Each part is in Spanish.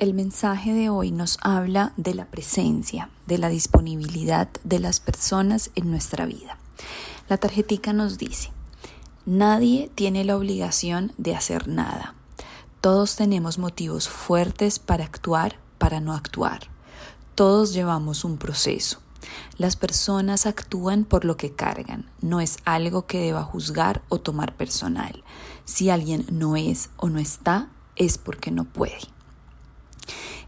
El mensaje de hoy nos habla de la presencia, de la disponibilidad de las personas en nuestra vida. La tarjetica nos dice, nadie tiene la obligación de hacer nada. Todos tenemos motivos fuertes para actuar, para no actuar. Todos llevamos un proceso. Las personas actúan por lo que cargan, no es algo que deba juzgar o tomar personal. Si alguien no es o no está, es porque no puede.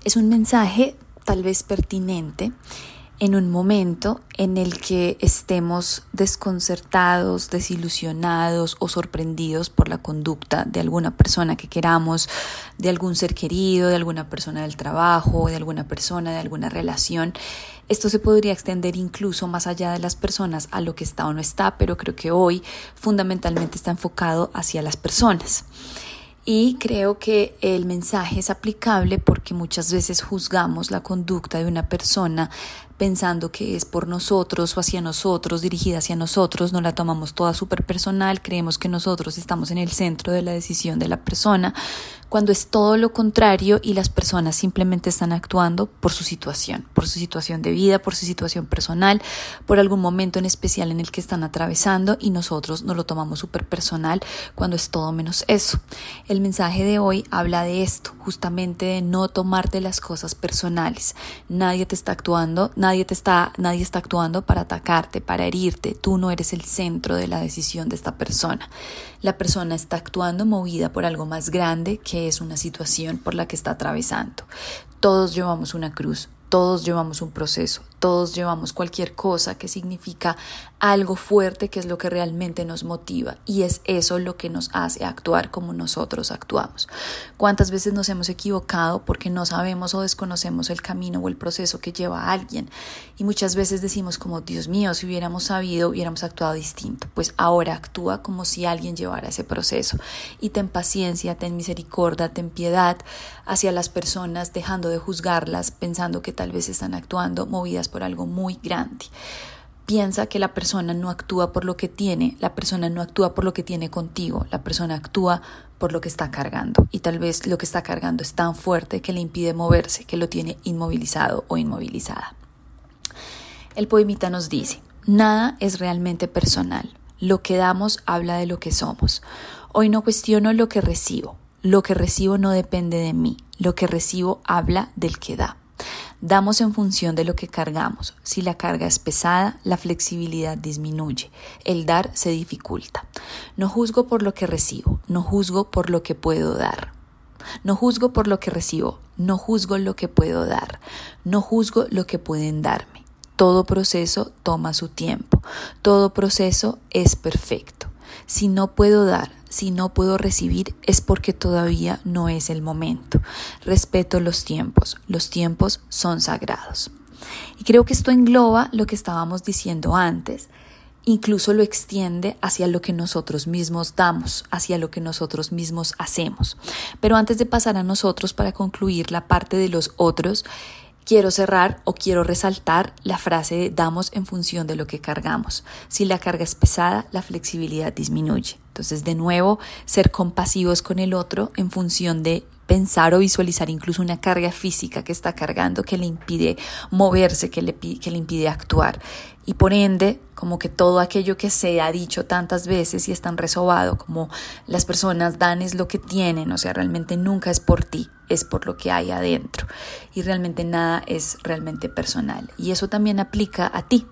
Es un mensaje tal vez pertinente en un momento en el que estemos desconcertados, desilusionados o sorprendidos por la conducta de alguna persona que queramos, de algún ser querido, de alguna persona del trabajo, de alguna persona, de alguna relación. Esto se podría extender incluso más allá de las personas a lo que está o no está, pero creo que hoy fundamentalmente está enfocado hacia las personas. Y creo que el mensaje es aplicable porque muchas veces juzgamos la conducta de una persona pensando que es por nosotros o hacia nosotros, dirigida hacia nosotros, no la tomamos toda súper personal, creemos que nosotros estamos en el centro de la decisión de la persona, cuando es todo lo contrario y las personas simplemente están actuando por su situación, por su situación de vida, por su situación personal, por algún momento en especial en el que están atravesando y nosotros no lo tomamos súper personal cuando es todo menos eso. El mensaje de hoy habla de esto, justamente de no tomarte las cosas personales. Nadie te está actuando, nadie Nadie, te está, nadie está actuando para atacarte, para herirte. Tú no eres el centro de la decisión de esta persona. La persona está actuando movida por algo más grande que es una situación por la que está atravesando. Todos llevamos una cruz, todos llevamos un proceso, todos llevamos cualquier cosa que significa algo fuerte que es lo que realmente nos motiva y es eso lo que nos hace actuar como nosotros actuamos. ¿Cuántas veces nos hemos equivocado porque no sabemos o desconocemos el camino o el proceso que lleva a alguien? Y muchas veces decimos como, Dios mío, si hubiéramos sabido, hubiéramos actuado distinto. Pues ahora actúa como si alguien llevara ese proceso y ten paciencia, ten misericordia, ten piedad hacia las personas, dejando de juzgarlas, pensando que tal vez están actuando movidas por algo muy grande. Piensa que la persona no actúa por lo que tiene, la persona no actúa por lo que tiene contigo, la persona actúa por lo que está cargando y tal vez lo que está cargando es tan fuerte que le impide moverse, que lo tiene inmovilizado o inmovilizada. El poemita nos dice, nada es realmente personal, lo que damos habla de lo que somos. Hoy no cuestiono lo que recibo, lo que recibo no depende de mí, lo que recibo habla del que da. Damos en función de lo que cargamos. Si la carga es pesada, la flexibilidad disminuye. El dar se dificulta. No juzgo por lo que recibo, no juzgo por lo que puedo dar. No juzgo por lo que recibo, no juzgo lo que puedo dar, no juzgo lo que pueden darme. Todo proceso toma su tiempo, todo proceso es perfecto. Si no puedo dar, si no puedo recibir, es porque todavía no es el momento. Respeto los tiempos, los tiempos son sagrados. Y creo que esto engloba lo que estábamos diciendo antes, incluso lo extiende hacia lo que nosotros mismos damos, hacia lo que nosotros mismos hacemos. Pero antes de pasar a nosotros para concluir la parte de los otros, quiero cerrar o quiero resaltar la frase de damos en función de lo que cargamos. Si la carga es pesada, la flexibilidad disminuye. Entonces, de nuevo, ser compasivos con el otro en función de pensar o visualizar incluso una carga física que está cargando que le impide moverse, que le, que le impide actuar. Y por ende, como que todo aquello que se ha dicho tantas veces y es tan resobado, como las personas dan es lo que tienen, o sea, realmente nunca es por ti, es por lo que hay adentro. Y realmente nada es realmente personal. Y eso también aplica a ti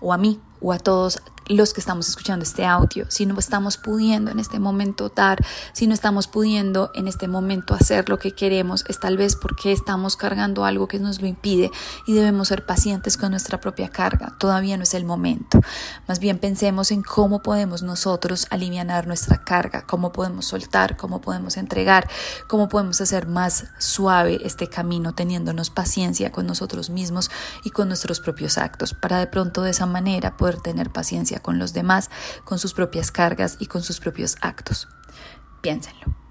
o a mí o a todos los que estamos escuchando este audio, si no estamos pudiendo en este momento dar, si no estamos pudiendo en este momento hacer lo que queremos, es tal vez porque estamos cargando algo que nos lo impide y debemos ser pacientes con nuestra propia carga. Todavía no es el momento. Más bien pensemos en cómo podemos nosotros aliviar nuestra carga, cómo podemos soltar, cómo podemos entregar, cómo podemos hacer más suave este camino teniéndonos paciencia con nosotros mismos y con nuestros propios actos para de pronto de esa manera poder tener paciencia con los demás, con sus propias cargas y con sus propios actos. Piénsenlo.